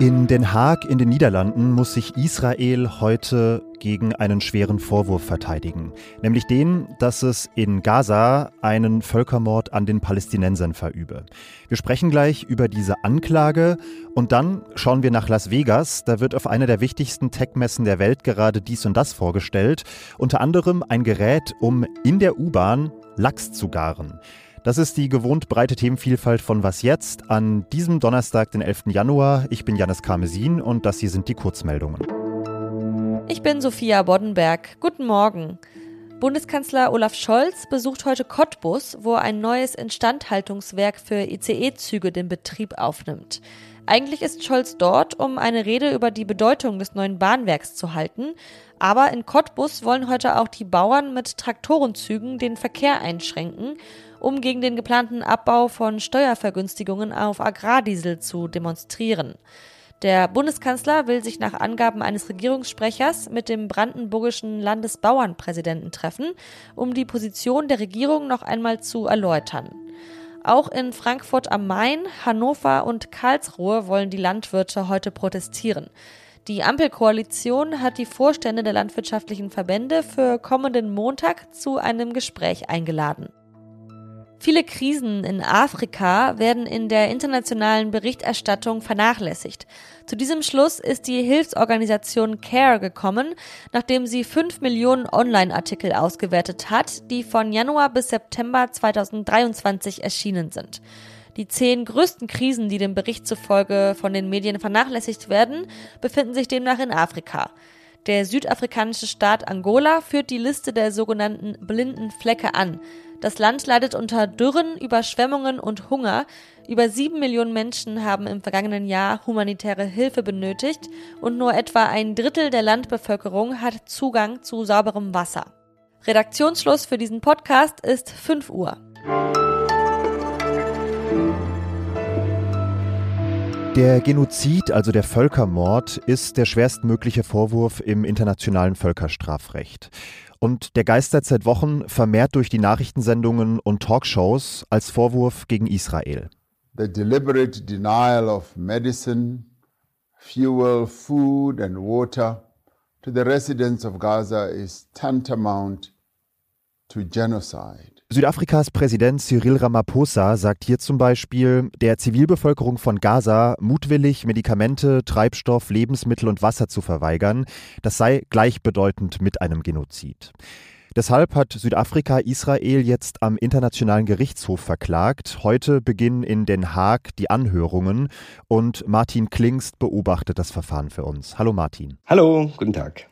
In Den Haag in den Niederlanden muss sich Israel heute gegen einen schweren Vorwurf verteidigen, nämlich den, dass es in Gaza einen Völkermord an den Palästinensern verübe. Wir sprechen gleich über diese Anklage und dann schauen wir nach Las Vegas. Da wird auf einer der wichtigsten Tech-Messen der Welt gerade dies und das vorgestellt, unter anderem ein Gerät, um in der U-Bahn Lachs zu garen. Das ist die gewohnt breite Themenvielfalt von Was jetzt an diesem Donnerstag, den 11. Januar. Ich bin Janis Karmesin und das hier sind die Kurzmeldungen. Ich bin Sophia Boddenberg. Guten Morgen. Bundeskanzler Olaf Scholz besucht heute Cottbus, wo ein neues Instandhaltungswerk für ICE-Züge den Betrieb aufnimmt. Eigentlich ist Scholz dort, um eine Rede über die Bedeutung des neuen Bahnwerks zu halten. Aber in Cottbus wollen heute auch die Bauern mit Traktorenzügen den Verkehr einschränken um gegen den geplanten Abbau von Steuervergünstigungen auf Agrardiesel zu demonstrieren. Der Bundeskanzler will sich nach Angaben eines Regierungssprechers mit dem brandenburgischen Landesbauernpräsidenten treffen, um die Position der Regierung noch einmal zu erläutern. Auch in Frankfurt am Main, Hannover und Karlsruhe wollen die Landwirte heute protestieren. Die Ampelkoalition hat die Vorstände der landwirtschaftlichen Verbände für kommenden Montag zu einem Gespräch eingeladen. Viele Krisen in Afrika werden in der internationalen Berichterstattung vernachlässigt. Zu diesem Schluss ist die Hilfsorganisation CARE gekommen, nachdem sie fünf Millionen Online-Artikel ausgewertet hat, die von Januar bis September 2023 erschienen sind. Die zehn größten Krisen, die dem Bericht zufolge von den Medien vernachlässigt werden, befinden sich demnach in Afrika. Der südafrikanische Staat Angola führt die Liste der sogenannten blinden Flecke an. Das Land leidet unter Dürren, Überschwemmungen und Hunger. Über sieben Millionen Menschen haben im vergangenen Jahr humanitäre Hilfe benötigt und nur etwa ein Drittel der Landbevölkerung hat Zugang zu sauberem Wasser. Redaktionsschluss für diesen Podcast ist 5 Uhr. Der Genozid, also der Völkermord, ist der schwerstmögliche Vorwurf im internationalen Völkerstrafrecht. Und der geistert seit Wochen vermehrt durch die Nachrichtensendungen und Talkshows als Vorwurf gegen Israel. The deliberate denial of medicine, fuel, food and water to the residents of Gaza is tantamount. Südafrikas Präsident Cyril Ramaphosa sagt hier zum Beispiel, der Zivilbevölkerung von Gaza mutwillig Medikamente, Treibstoff, Lebensmittel und Wasser zu verweigern, das sei gleichbedeutend mit einem Genozid. Deshalb hat Südafrika Israel jetzt am Internationalen Gerichtshof verklagt. Heute beginnen in Den Haag die Anhörungen und Martin Klingst beobachtet das Verfahren für uns. Hallo Martin. Hallo, guten Tag.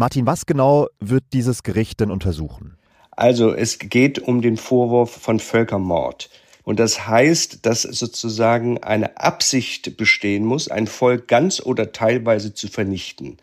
Martin, was genau wird dieses Gericht denn untersuchen? Also es geht um den Vorwurf von Völkermord. Und das heißt, dass sozusagen eine Absicht bestehen muss, ein Volk ganz oder teilweise zu vernichten.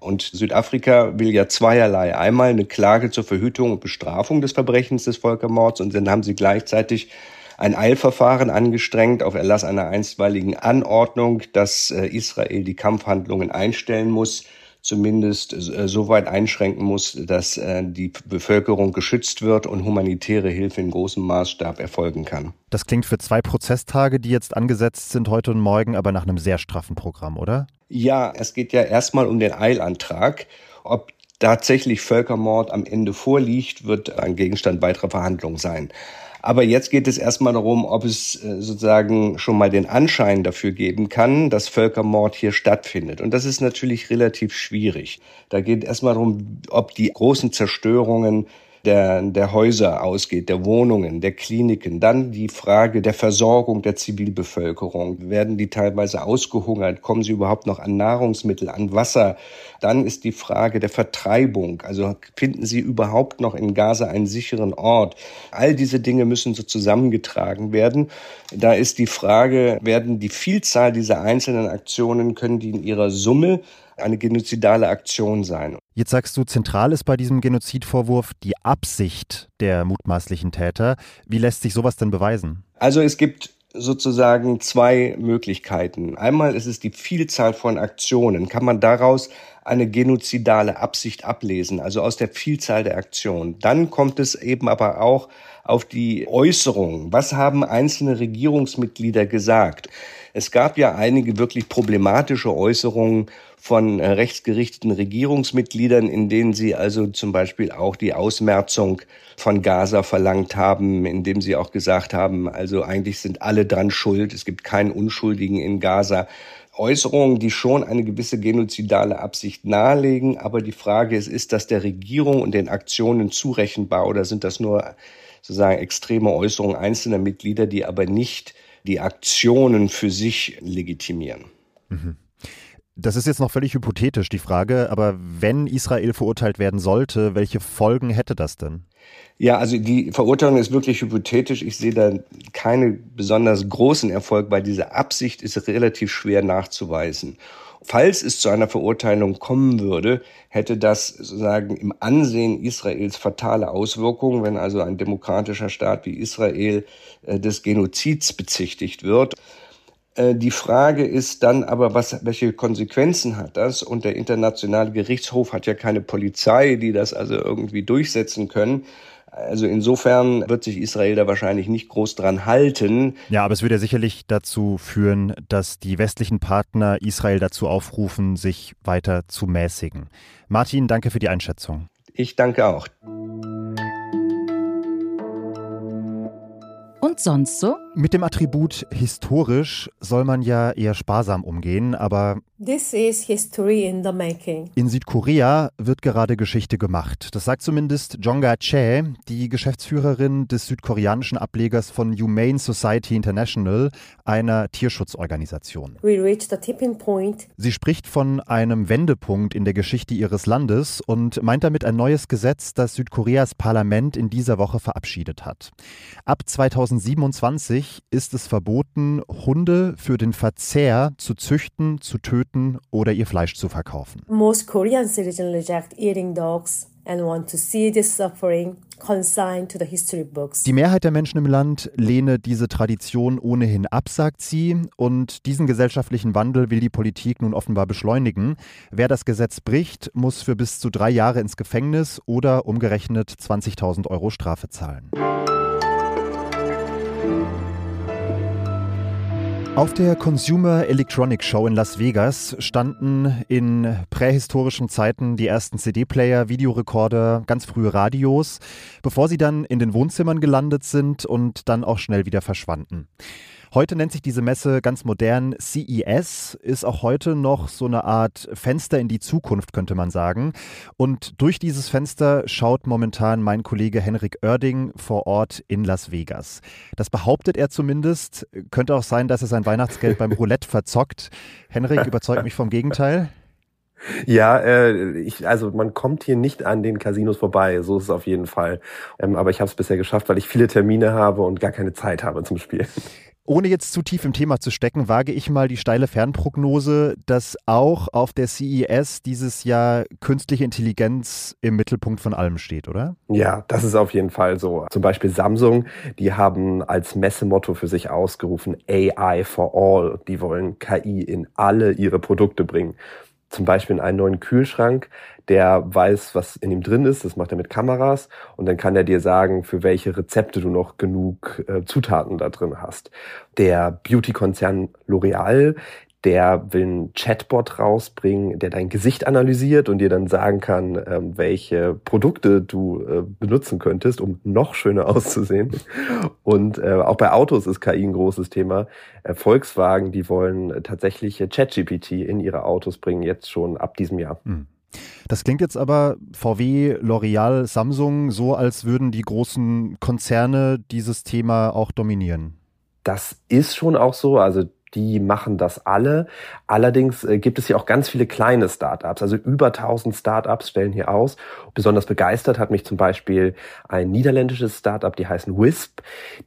Und Südafrika will ja zweierlei. Einmal eine Klage zur Verhütung und Bestrafung des Verbrechens des Völkermords und dann haben sie gleichzeitig ein Eilverfahren angestrengt auf Erlass einer einstweiligen Anordnung, dass äh, Israel die Kampfhandlungen einstellen muss zumindest äh, so weit einschränken muss, dass äh, die Bevölkerung geschützt wird und humanitäre Hilfe in großem Maßstab erfolgen kann. Das klingt für zwei Prozesstage, die jetzt angesetzt sind heute und morgen, aber nach einem sehr straffen Programm, oder? Ja, es geht ja erstmal um den Eilantrag. Ob tatsächlich Völkermord am Ende vorliegt, wird ein Gegenstand weiterer Verhandlungen sein. Aber jetzt geht es erstmal darum, ob es äh, sozusagen schon mal den Anschein dafür geben kann, dass Völkermord hier stattfindet. Und das ist natürlich relativ schwierig. Da geht erstmal darum, ob die großen Zerstörungen der, der Häuser ausgeht, der Wohnungen, der Kliniken. Dann die Frage der Versorgung der Zivilbevölkerung. Werden die teilweise ausgehungert? Kommen sie überhaupt noch an Nahrungsmittel, an Wasser? Dann ist die Frage der Vertreibung. Also finden sie überhaupt noch in Gaza einen sicheren Ort? All diese Dinge müssen so zusammengetragen werden. Da ist die Frage, werden die Vielzahl dieser einzelnen Aktionen, können die in ihrer Summe eine genozidale Aktion sein. Jetzt sagst du, zentral ist bei diesem Genozidvorwurf die Absicht der mutmaßlichen Täter. Wie lässt sich sowas denn beweisen? Also es gibt sozusagen zwei Möglichkeiten. Einmal ist es die Vielzahl von Aktionen. Kann man daraus eine genozidale Absicht ablesen, also aus der Vielzahl der Aktionen. Dann kommt es eben aber auch auf die Äußerungen. Was haben einzelne Regierungsmitglieder gesagt? Es gab ja einige wirklich problematische Äußerungen von äh, rechtsgerichteten Regierungsmitgliedern, in denen sie also zum Beispiel auch die Ausmerzung von Gaza verlangt haben, indem sie auch gesagt haben, also eigentlich sind alle dran schuld, es gibt keinen Unschuldigen in Gaza. Äußerungen, die schon eine gewisse genozidale Absicht nahelegen, aber die Frage ist, ist das der Regierung und den Aktionen zurechenbar oder sind das nur sozusagen extreme Äußerungen einzelner Mitglieder, die aber nicht die Aktionen für sich legitimieren? Mhm. Das ist jetzt noch völlig hypothetisch, die Frage, aber wenn Israel verurteilt werden sollte, welche Folgen hätte das denn? Ja, also die Verurteilung ist wirklich hypothetisch. Ich sehe da keinen besonders großen Erfolg, weil diese Absicht ist relativ schwer nachzuweisen. Falls es zu einer Verurteilung kommen würde, hätte das sozusagen im Ansehen Israels fatale Auswirkungen, wenn also ein demokratischer Staat wie Israel äh, des Genozids bezichtigt wird. Äh, die Frage ist dann aber, was, welche Konsequenzen hat das? Und der internationale Gerichtshof hat ja keine Polizei, die das also irgendwie durchsetzen können. Also insofern wird sich Israel da wahrscheinlich nicht groß dran halten. Ja, aber es würde ja sicherlich dazu führen, dass die westlichen Partner Israel dazu aufrufen, sich weiter zu mäßigen. Martin, danke für die Einschätzung. Ich danke auch. Und sonst so? Mit dem Attribut historisch soll man ja eher sparsam umgehen, aber This is history in the making. In Südkorea wird gerade Geschichte gemacht. Das sagt zumindest Jonga Chae, die Geschäftsführerin des südkoreanischen Ablegers von Humane Society International, einer Tierschutzorganisation. We reached a tipping point. Sie spricht von einem Wendepunkt in der Geschichte ihres Landes und meint damit ein neues Gesetz, das Südkoreas Parlament in dieser Woche verabschiedet hat. Ab 2027 ist es verboten, Hunde für den Verzehr zu züchten, zu töten oder ihr Fleisch zu verkaufen. Most Korean citizens reject eating dogs and want to see this suffering consigned to the history books. Die Mehrheit der Menschen im Land lehne diese Tradition ohnehin ab, sagt sie, und diesen gesellschaftlichen Wandel will die Politik nun offenbar beschleunigen. Wer das Gesetz bricht, muss für bis zu drei Jahre ins Gefängnis oder umgerechnet 20.000 Euro Strafe zahlen. Auf der Consumer Electronic Show in Las Vegas standen in prähistorischen Zeiten die ersten CD-Player, Videorekorder, ganz frühe Radios, bevor sie dann in den Wohnzimmern gelandet sind und dann auch schnell wieder verschwanden. Heute nennt sich diese Messe ganz modern CES, ist auch heute noch so eine Art Fenster in die Zukunft, könnte man sagen. Und durch dieses Fenster schaut momentan mein Kollege Henrik Oerding vor Ort in Las Vegas. Das behauptet er zumindest. Könnte auch sein, dass er sein Weihnachtsgeld beim Roulette verzockt. Henrik überzeugt mich vom Gegenteil. Ja, äh, ich, also man kommt hier nicht an den Casinos vorbei, so ist es auf jeden Fall. Ähm, aber ich habe es bisher geschafft, weil ich viele Termine habe und gar keine Zeit habe zum Spielen. Ohne jetzt zu tief im Thema zu stecken, wage ich mal die steile Fernprognose, dass auch auf der CES dieses Jahr künstliche Intelligenz im Mittelpunkt von allem steht, oder? Ja, das ist auf jeden Fall so. Zum Beispiel Samsung, die haben als Messemotto für sich ausgerufen AI for All. Die wollen KI in alle ihre Produkte bringen zum Beispiel in einen neuen Kühlschrank, der weiß, was in ihm drin ist, das macht er mit Kameras und dann kann er dir sagen, für welche Rezepte du noch genug äh, Zutaten da drin hast. Der Beauty-Konzern L'Oreal, der will einen Chatbot rausbringen, der dein Gesicht analysiert und dir dann sagen kann, ähm, welche Produkte du äh, benutzen könntest, um noch schöner auszusehen. Und äh, auch bei Autos ist KI ein großes Thema. Äh, Volkswagen, die wollen tatsächlich ChatGPT in ihre Autos bringen, jetzt schon ab diesem Jahr. Hm. Das klingt jetzt aber VW, L'Oreal, Samsung so, als würden die großen Konzerne dieses Thema auch dominieren. Das ist schon auch so. Also die machen das alle. Allerdings äh, gibt es hier auch ganz viele kleine Startups. Also über 1000 Startups stellen hier aus. Besonders begeistert hat mich zum Beispiel ein niederländisches Startup, die heißen Wisp.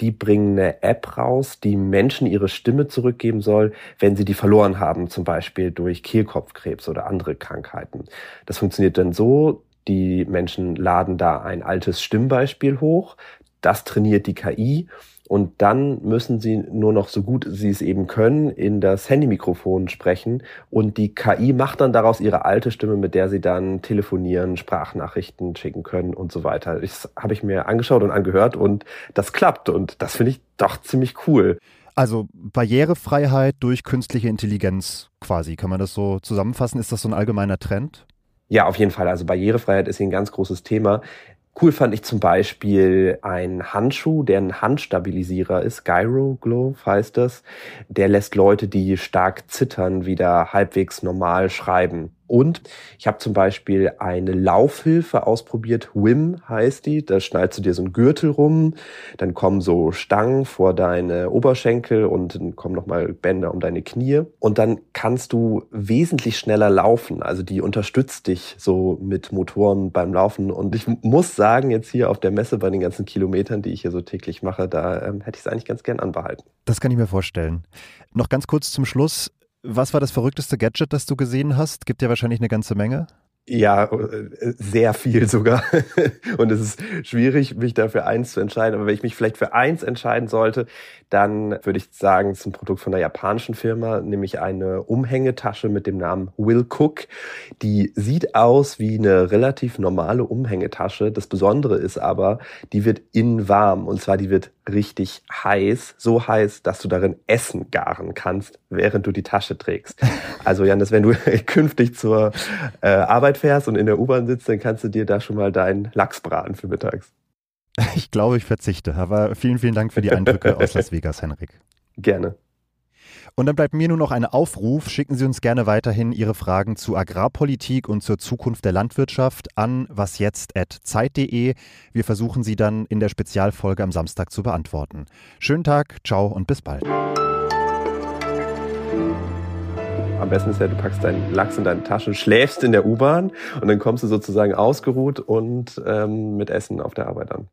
Die bringen eine App raus, die Menschen ihre Stimme zurückgeben soll, wenn sie die verloren haben, zum Beispiel durch Kehlkopfkrebs oder andere Krankheiten. Das funktioniert dann so, die Menschen laden da ein altes Stimmbeispiel hoch. Das trainiert die KI Und dann müssen sie nur noch so gut sie es eben können in das Handymikrofon sprechen und die KI macht dann daraus ihre alte Stimme, mit der sie dann telefonieren, Sprachnachrichten schicken können und so weiter. Das habe ich mir angeschaut und angehört und das klappt und das finde ich doch ziemlich cool. Also Barrierefreiheit durch künstliche Intelligenz quasi, kann man das so zusammenfassen? Ist das so ein allgemeiner Trend? Ja, auf jeden Fall. Also Barrierefreiheit ist hier ein ganz großes Thema. Cool fand ich zum Beispiel ein Handschuh, der ein Handstabilisierer ist. Gyro Glove heißt das. Der lässt Leute, die stark zittern, wieder halbwegs normal schreiben. Und ich habe zum Beispiel eine Laufhilfe ausprobiert. Wim heißt die. Da schneidest du dir so einen Gürtel rum. Dann kommen so Stangen vor deine Oberschenkel und dann kommen nochmal Bänder um deine Knie. Und dann kannst du wesentlich schneller laufen. Also die unterstützt dich so mit Motoren beim Laufen. Und ich muss sagen, jetzt hier auf der Messe bei den ganzen Kilometern, die ich hier so täglich mache, da ähm, hätte ich es eigentlich ganz gern anbehalten. Das kann ich mir vorstellen. Noch ganz kurz zum Schluss. Was war das verrückteste Gadget, das du gesehen hast? Gibt ja wahrscheinlich eine ganze Menge. Ja, äh, sehr viel sogar. Und es ist schwierig, mich dafür eins zu entscheiden. Aber wenn ich mich vielleicht für eins entscheiden sollte, dann würde ich sagen, es ist ein Produkt von einer japanischen Firma, nämlich eine Umhängetasche mit dem Namen Will Cook. Die sieht aus wie eine relativ normale Umhängetasche. Das Besondere ist aber, die wird innen warm. Und zwar, die wird richtig heiß. So heiß, dass du darin Essen garen kannst, während du die Tasche trägst. Also Janis, wenn du künftig zur äh, Arbeit Arbeit fährst und in der U-Bahn sitzt, dann kannst du dir da schon mal deinen Lachs braten für mittags. Ich glaube, ich verzichte. Aber vielen, vielen Dank für die Eindrücke aus Las Vegas, Henrik. Gerne. Und dann bleibt mir nur noch ein Aufruf. Schicken Sie uns gerne weiterhin Ihre Fragen zu Agrarpolitik und zur Zukunft der Landwirtschaft an wasjetzt.zeit.de. Wir versuchen sie dann in der Spezialfolge am Samstag zu beantworten. Schönen Tag, ciao und bis bald. Am besten ist ja, du packst deinen Lachs in deine Tasche, schläfst in der U-Bahn und dann kommst du sozusagen ausgeruht und ähm, mit Essen auf der Arbeit an.